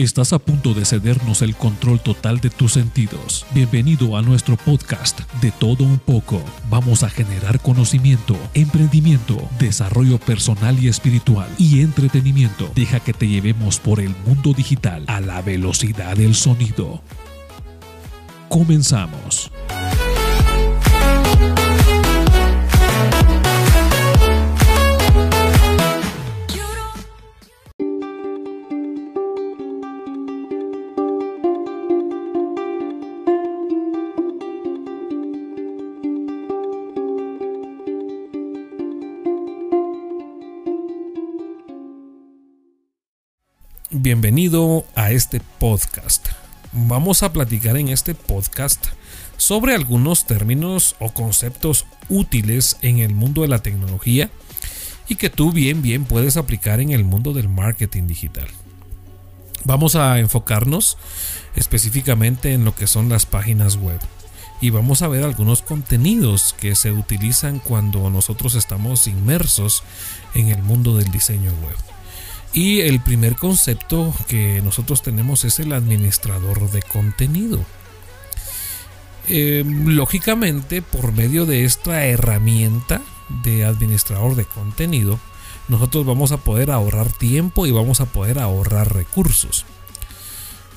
Estás a punto de cedernos el control total de tus sentidos. Bienvenido a nuestro podcast de todo un poco. Vamos a generar conocimiento, emprendimiento, desarrollo personal y espiritual y entretenimiento. Deja que te llevemos por el mundo digital a la velocidad del sonido. Comenzamos. Bienvenido a este podcast. Vamos a platicar en este podcast sobre algunos términos o conceptos útiles en el mundo de la tecnología y que tú bien bien puedes aplicar en el mundo del marketing digital. Vamos a enfocarnos específicamente en lo que son las páginas web y vamos a ver algunos contenidos que se utilizan cuando nosotros estamos inmersos en el mundo del diseño web. Y el primer concepto que nosotros tenemos es el administrador de contenido. Eh, lógicamente, por medio de esta herramienta de administrador de contenido, nosotros vamos a poder ahorrar tiempo y vamos a poder ahorrar recursos.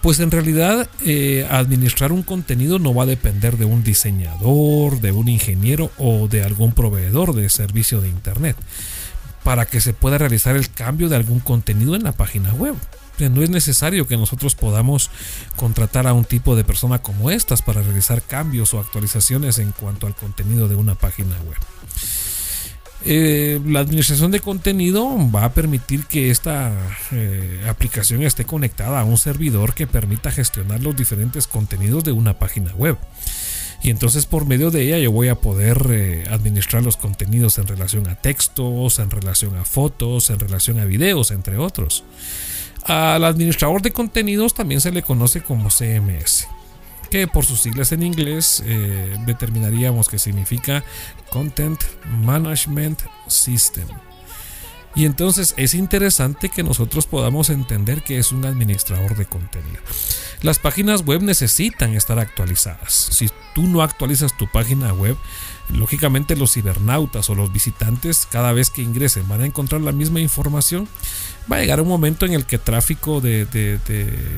Pues en realidad eh, administrar un contenido no va a depender de un diseñador, de un ingeniero o de algún proveedor de servicio de Internet para que se pueda realizar el cambio de algún contenido en la página web. No es necesario que nosotros podamos contratar a un tipo de persona como estas para realizar cambios o actualizaciones en cuanto al contenido de una página web. Eh, la administración de contenido va a permitir que esta eh, aplicación esté conectada a un servidor que permita gestionar los diferentes contenidos de una página web y entonces por medio de ella yo voy a poder eh, administrar los contenidos en relación a textos, en relación a fotos, en relación a videos, entre otros. Al administrador de contenidos también se le conoce como CMS, que por sus siglas en inglés eh, determinaríamos que significa Content Management System. Y entonces es interesante que nosotros podamos entender que es un administrador de contenido. Las páginas web necesitan estar actualizadas. Si tú no actualizas tu página web, lógicamente los cibernautas o los visitantes cada vez que ingresen van a encontrar la misma información. Va a llegar un momento en el que el tráfico de, de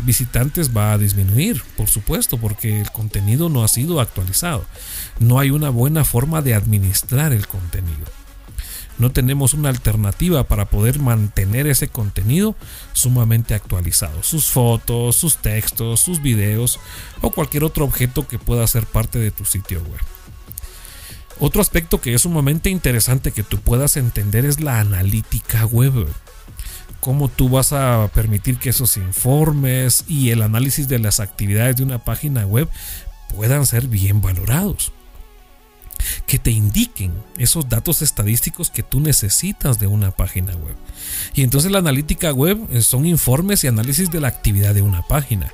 visitantes va a disminuir, por supuesto, porque el contenido no ha sido actualizado. No hay una buena forma de administrar el contenido no tenemos una alternativa para poder mantener ese contenido sumamente actualizado. Sus fotos, sus textos, sus videos o cualquier otro objeto que pueda ser parte de tu sitio web. Otro aspecto que es sumamente interesante que tú puedas entender es la analítica web. Cómo tú vas a permitir que esos informes y el análisis de las actividades de una página web puedan ser bien valorados que te indiquen esos datos estadísticos que tú necesitas de una página web. Y entonces la analítica web eh, son informes y análisis de la actividad de una página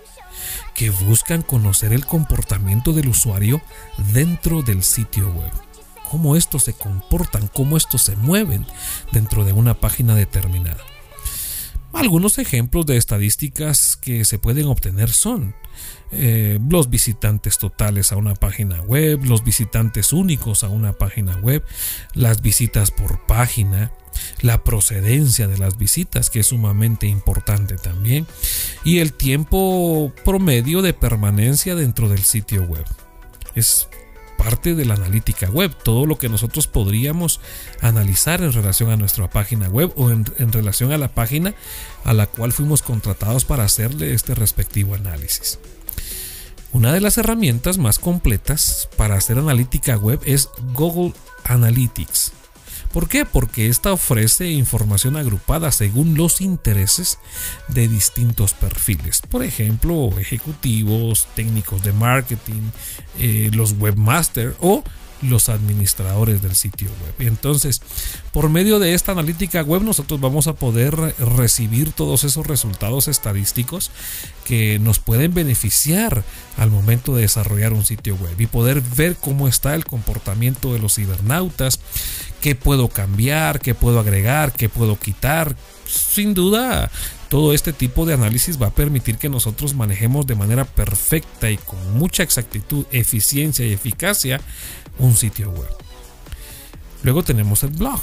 que buscan conocer el comportamiento del usuario dentro del sitio web. Cómo estos se comportan, cómo estos se mueven dentro de una página determinada. Algunos ejemplos de estadísticas que se pueden obtener son eh, los visitantes totales a una página web, los visitantes únicos a una página web, las visitas por página, la procedencia de las visitas, que es sumamente importante también, y el tiempo promedio de permanencia dentro del sitio web. Es parte de la analítica web, todo lo que nosotros podríamos analizar en relación a nuestra página web o en, relación a la página a la cual fuimos contratados para hacerle este respectivo análisis. Una de las herramientas más completas para hacer analítica web es Google Analytics. ¿Por qué? Porque esta ofrece información agrupada según los intereses de distintos perfiles. Por ejemplo, ejecutivos, técnicos de marketing, eh, los webmasters o los administradores del sitio web. Entonces, por medio de esta analítica web nosotros vamos a poder recibir todos esos resultados estadísticos que nos pueden beneficiar al momento de desarrollar un sitio web y poder ver cómo está el comportamiento de los cibernautas, qué puedo cambiar, qué puedo agregar, qué puedo quitar. Sin duda, Todo este tipo de análisis va a permitir que nosotros manejemos de manera perfecta y con mucha exactitud, eficiencia y eficacia un sitio web. Luego tenemos el blog.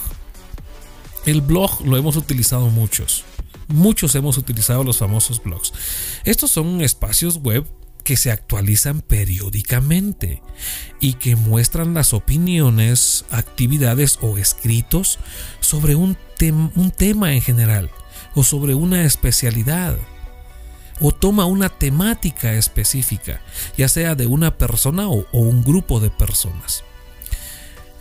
El blog lo hemos utilizado muchos. Muchos hemos utilizado los famosos blogs. Estos son espacios web que se actualizan periódicamente y que muestran las opiniones, actividades o escritos sobre un, un tema en general o sobre una especialidad o toma una temática específica, ya sea de una persona o, un grupo de personas.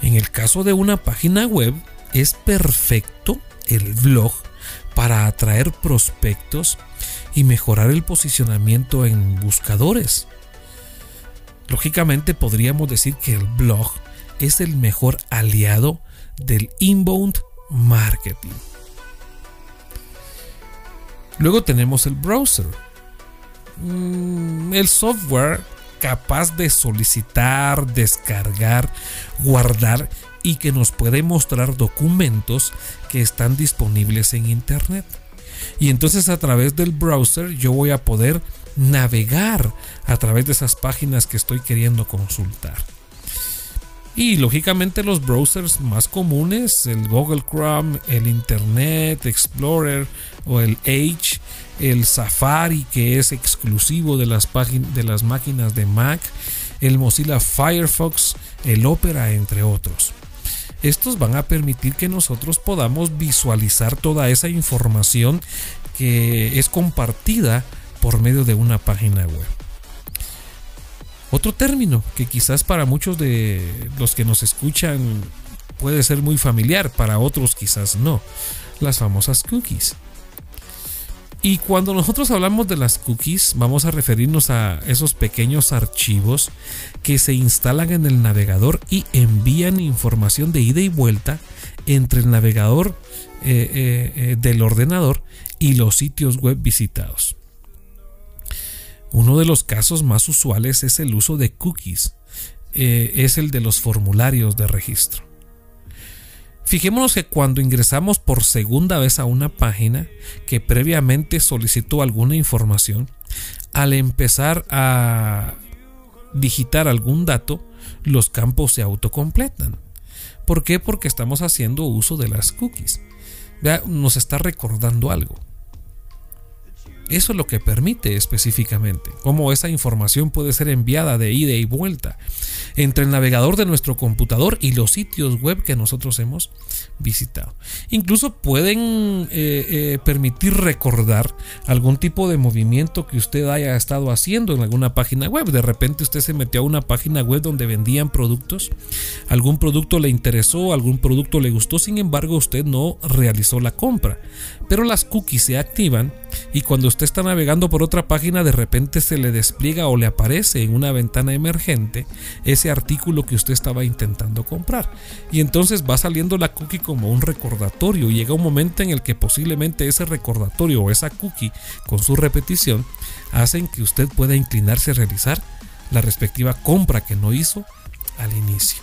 En el caso de una página web, es perfecto el blog para atraer prospectos y mejorar el posicionamiento en buscadores. Lógicamente podríamos decir que el blog es el mejor aliado del inbound marketing. Luego tenemos el browser. Mm, el software capaz de solicitar, descargar, guardar y que nos puede mostrar documentos que están disponibles en Internet. Y entonces a través del browser yo voy a poder navegar a través de esas páginas que estoy queriendo consultar. Y lógicamente los browsers más comunes, el Google Chrome, el Internet Explorer o el Edge, el Safari que es exclusivo de las, de las máquinas de Mac, el Mozilla Firefox, el Opera, entre otros. Estos van a permitir que nosotros podamos visualizar toda esa información que es compartida por medio de una página web. Otro término que quizás para muchos de los que nos escuchan puede ser muy familiar, para otros quizás no, las famosas cookies. Y cuando nosotros hablamos de las cookies, vamos a referirnos a esos pequeños archivos que se instalan en el navegador y envían información de ida y vuelta entre el navegador eh, eh, eh, del ordenador y los sitios web visitados. Uno de los casos más usuales es el uso de cookies, es el de los formularios de registro. Fijémonos que cuando ingresamos por segunda vez a una página que previamente solicitó alguna información, al empezar a digitar algún dato, los campos se autocompletan. ¿Por qué? Porque estamos haciendo uso de las cookies. nos está recordando algo. Eso es lo que permite específicamente, cómo esa información puede ser enviada de ida y vuelta entre el navegador de nuestro computador y los sitios web que nosotros hemos visitado. Incluso pueden eh, eh, permitir recordar algún tipo de movimiento que usted haya estado haciendo en alguna página web. De repente usted se metió a una página web donde vendían productos, algún producto le interesó, algún producto le gustó, sin embargo usted no realizó la compra. Pero las cookies se activan y cuando usted está navegando por otra página de repente se le despliega o le aparece en una ventana emergente ese artículo que usted estaba intentando comprar. Y entonces va saliendo la cookie como un recordatorio y llega un momento en el que posiblemente ese recordatorio o esa cookie con su repetición hacen que usted pueda inclinarse a realizar la respectiva compra que no hizo al inicio.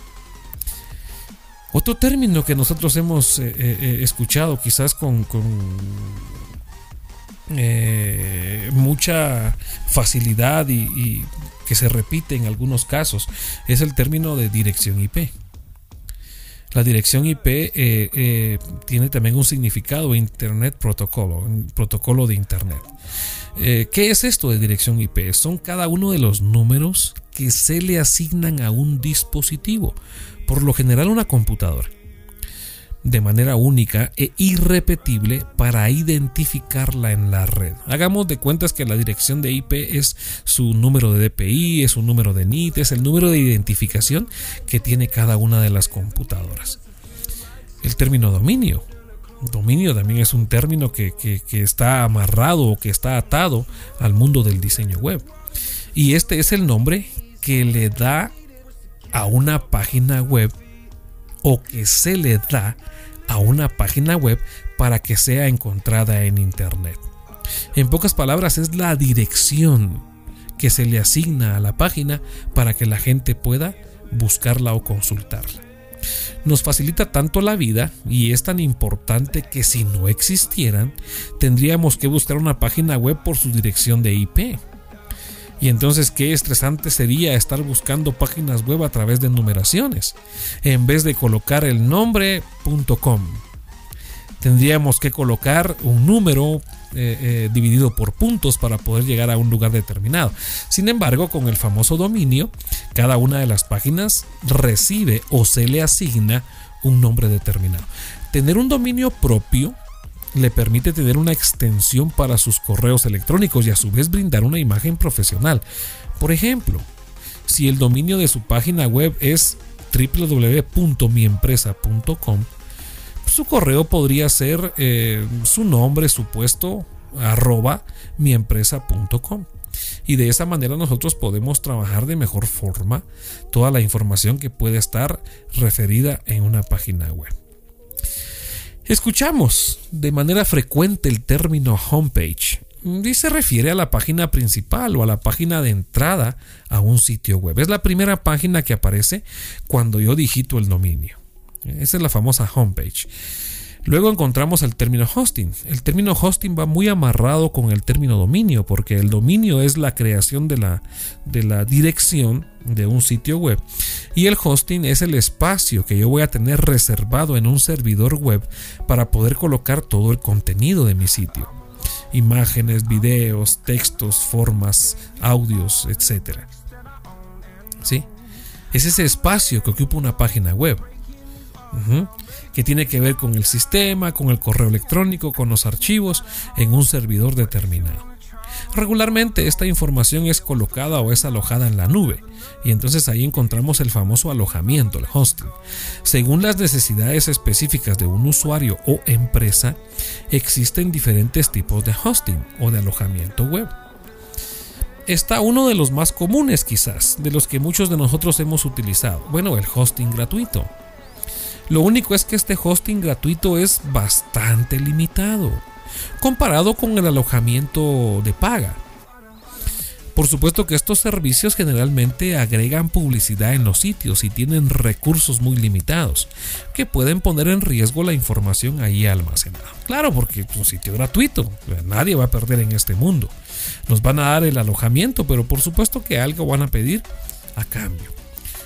Otro término que nosotros hemos eh, eh, eh, escuchado quizás con, mucha facilidad y, que se repite en algunos casos es el término de dirección IP. La dirección IP tiene también un significado Internet Protocolo, protocolo de Internet. ¿Qué es esto de dirección IP? Son cada uno de los números que se le asignan a un dispositivo por lo general una computadora, de manera única e irrepetible para identificarla en la red. Hagamos de cuentas que la dirección de IP es su número de DPI, es un número de NIT, es el número de identificación que tiene cada una de las computadoras. El término dominio. Dominio también es un término que, que está amarrado o que está atado al mundo del diseño web. Y este es el nombre que le da a una página web o que se le da a una página web para que sea encontrada en Internet. En pocas palabras, es la dirección que se le asigna a la página para que la gente pueda buscarla o consultarla. nos facilita tanto la vida y es tan importante que si no existieran, tendríamos que buscar una página web por su dirección de IP. Y entonces qué estresante sería estar buscando páginas web a través de numeraciones, en vez de colocar el nombre .com. Tendríamos que colocar un número eh, eh, dividido por puntos para poder llegar a un lugar determinado. Sin embargo, con el famoso dominio, cada una de las páginas recibe o se le asigna un nombre determinado. Tener un dominio propio le permite tener una extensión para sus correos electrónicos y a su vez brindar una imagen profesional. Por ejemplo, si el dominio de su página web es www.miempresa.com, su correo podría ser eh, su nombre, su puesto, arroba miempresa.com. Y de esa manera nosotros podemos trabajar de mejor forma toda la información que puede estar referida en una página web. Escuchamos de manera frecuente el término homepage y se refiere a la página principal o a la página de entrada a un sitio web. Es la primera página que aparece cuando yo digito el dominio. Esa es la famosa homepage. Luego encontramos el término hosting. El término hosting va muy amarrado con el término dominio, porque el dominio es la creación de la, de la dirección de un sitio web. Y el hosting es el espacio que yo voy a tener reservado en un servidor web para poder colocar todo el contenido de mi sitio. Imágenes, videos, textos, formas, audios, etc. ¿Sí? Es ese espacio que ocupa una página web que tiene que ver con el sistema, con el correo electrónico, con los archivos en un servidor determinado. Regularmente esta información es colocada o es alojada en la nube y entonces ahí encontramos el famoso alojamiento, el hosting. Según las necesidades específicas de un usuario o empresa, existen diferentes tipos de hosting o de alojamiento web. Está uno de los más comunes quizás, de los que muchos de nosotros hemos utilizado. Bueno, el hosting gratuito. Lo único es que este hosting gratuito es bastante limitado, comparado con el alojamiento de paga. Por supuesto que estos servicios generalmente agregan publicidad en los sitios y tienen recursos muy limitados, que pueden poner en riesgo la información ahí almacenada. Claro, porque es un sitio gratuito, nadie va a perder en este mundo. Nos van a dar el alojamiento, pero por supuesto que algo van a pedir a cambio.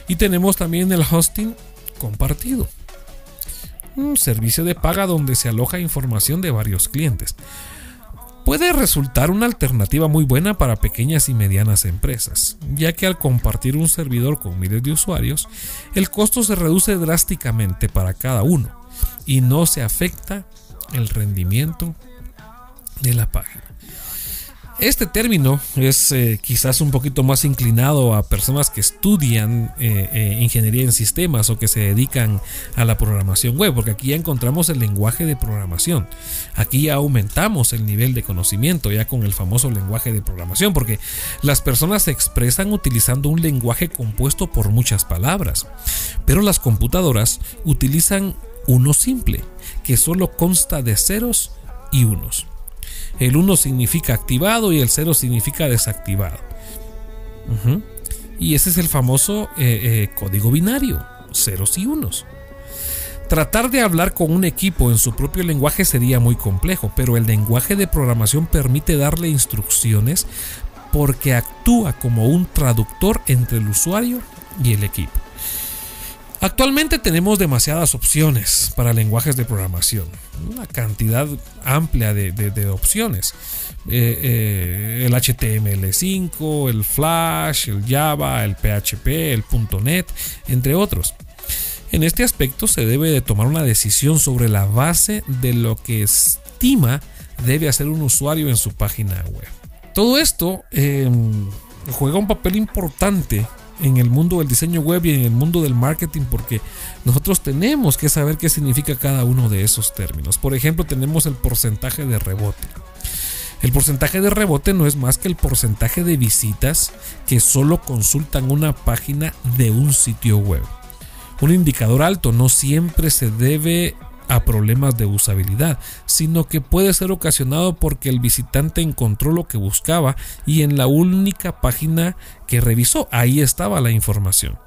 Y tenemos también el hosting compartido un servicio de paga donde se aloja información de varios clientes. Puede resultar una alternativa muy buena para pequeñas y medianas empresas, ya que al compartir un servidor con miles de usuarios, el costo se reduce drásticamente para cada uno y no se afecta el rendimiento de la página. Este término es eh, quizás un poquito más inclinado a personas que estudian eh, eh, ingeniería en sistemas o que se dedican a la programación web, porque aquí ya encontramos el lenguaje de programación. Aquí ya aumentamos el nivel de conocimiento ya con el famoso lenguaje de programación, porque las personas se expresan utilizando un lenguaje compuesto por muchas palabras, pero las computadoras utilizan uno simple, que solo consta de ceros y unos. El 1 significa activado y el 0 significa desactivado. Y ese es el famoso eh, eh, código binario, ceros y unos. Tratar de hablar con un equipo en su propio lenguaje sería muy complejo, pero el lenguaje de programación permite darle instrucciones porque actúa como un traductor entre el usuario y el equipo. Actualmente tenemos demasiadas opciones para lenguajes de programación, una cantidad amplia de, opciones. Eh, eh, el HTML5, el Flash, el Java, el PHP, el .NET, entre otros. En este aspecto se debe de tomar una decisión sobre la base de lo que estima debe hacer un usuario en su página web. Todo esto em, juega un papel importante en el mundo del diseño web y en el mundo del marketing porque nosotros tenemos que saber qué significa cada uno de esos términos. Por ejemplo, tenemos el porcentaje de rebote. El porcentaje de rebote no es más que el porcentaje de visitas que solo consultan una página de un sitio web. Un indicador alto no siempre se debe a problemas de usabilidad, sino que puede ser ocasionado porque el visitante encontró lo que buscaba y en la única página que revisó, ahí estaba la información.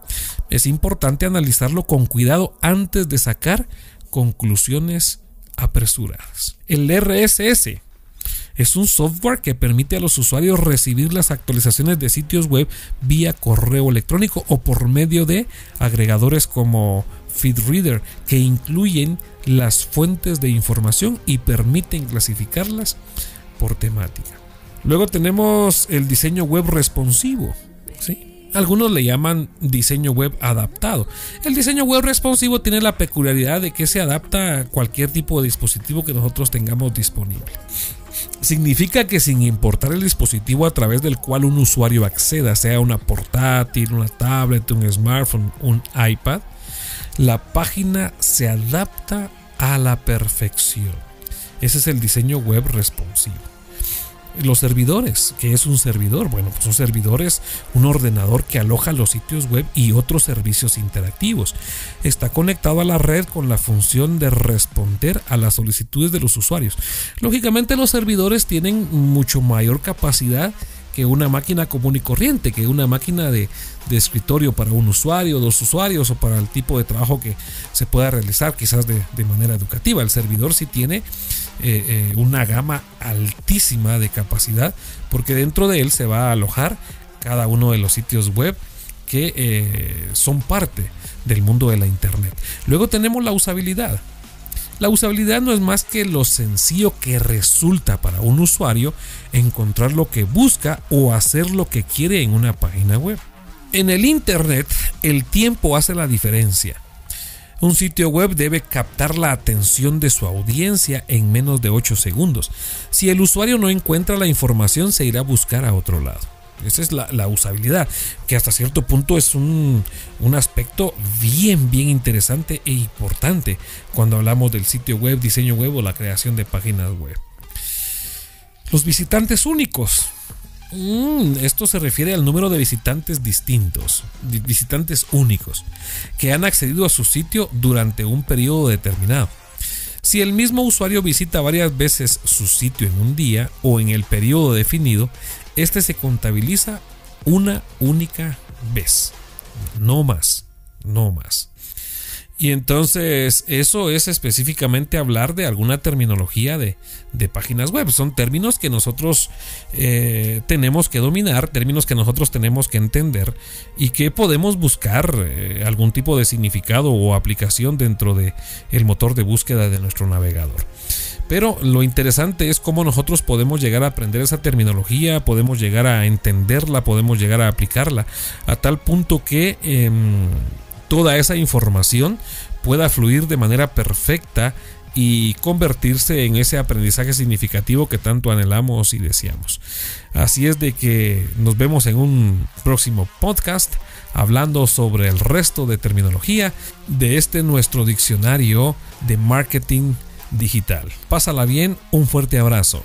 Es importante analizarlo con cuidado antes de sacar conclusiones apresuradas. El RSS es un software que permite a los usuarios recibir las actualizaciones de sitios web vía correo electrónico o por medio de agregadores como FeedReader que incluyen las fuentes de información y permiten clasificarlas por temática. Luego tenemos el diseño web responsivo. Algunos le llaman diseño web adaptado. El diseño web responsivo tiene la peculiaridad de que se adapta a cualquier tipo de dispositivo que nosotros tengamos disponible. Significa que sin importar el dispositivo a través del cual un usuario acceda, sea una portátil, una tablet, un smartphone, un iPad, la página se adapta a la perfección. Ese es el diseño web responsivo. Los servidores, ¿qué es un servidor? Bueno, pues un servidor es un ordenador que aloja los sitios web y otros servicios interactivos. Está conectado a la red con la función de responder a las solicitudes de los usuarios. Lógicamente los servidores tienen mucho mayor capacidad que una máquina común y corriente, que una máquina de, escritorio para un usuario, dos usuarios o para el tipo de trabajo que se pueda realizar quizás de, manera educativa. El servidor sí tiene eh, eh, una gama altísima de capacidad porque dentro de él se va a alojar cada uno de los sitios web que eh, son parte del mundo de la internet. Luego tenemos la usabilidad. La usabilidad no es más que lo sencillo que resulta para un usuario encontrar lo que busca o hacer lo que quiere en una página web. En el Internet, el tiempo hace la diferencia. Un sitio web debe captar la atención de su audiencia en menos de 8 segundos. Si el usuario no encuentra la información, se irá a buscar a otro lado. Esa es la, usabilidad, que hasta cierto punto es un, un, aspecto bien, bien interesante e importante cuando hablamos del sitio web, diseño web o la creación de páginas web. Los visitantes únicos. Mm, esto se refiere al número de visitantes distintos, visitantes únicos, que han accedido a su sitio durante un periodo determinado. Si el mismo usuario visita varias veces su sitio en un día o en el periodo definido, este se contabiliza una única vez. No más, no más. Y entonces eso es específicamente hablar de alguna terminología de, páginas web. Son términos que nosotros eh, tenemos que dominar, términos que nosotros tenemos que entender y que podemos buscar eh, algún tipo de significado o aplicación dentro del el motor de búsqueda de nuestro navegador. Pero lo interesante es cómo nosotros podemos llegar a aprender esa terminología, podemos llegar a entenderla, podemos llegar a aplicarla, a tal punto que em, toda esa información pueda fluir de manera perfecta y convertirse en ese aprendizaje significativo que tanto anhelamos y deseamos. Así es de que nos vemos en un próximo podcast hablando sobre el resto de terminología de este nuestro diccionario de marketing digital. Pásala bien, un fuerte abrazo.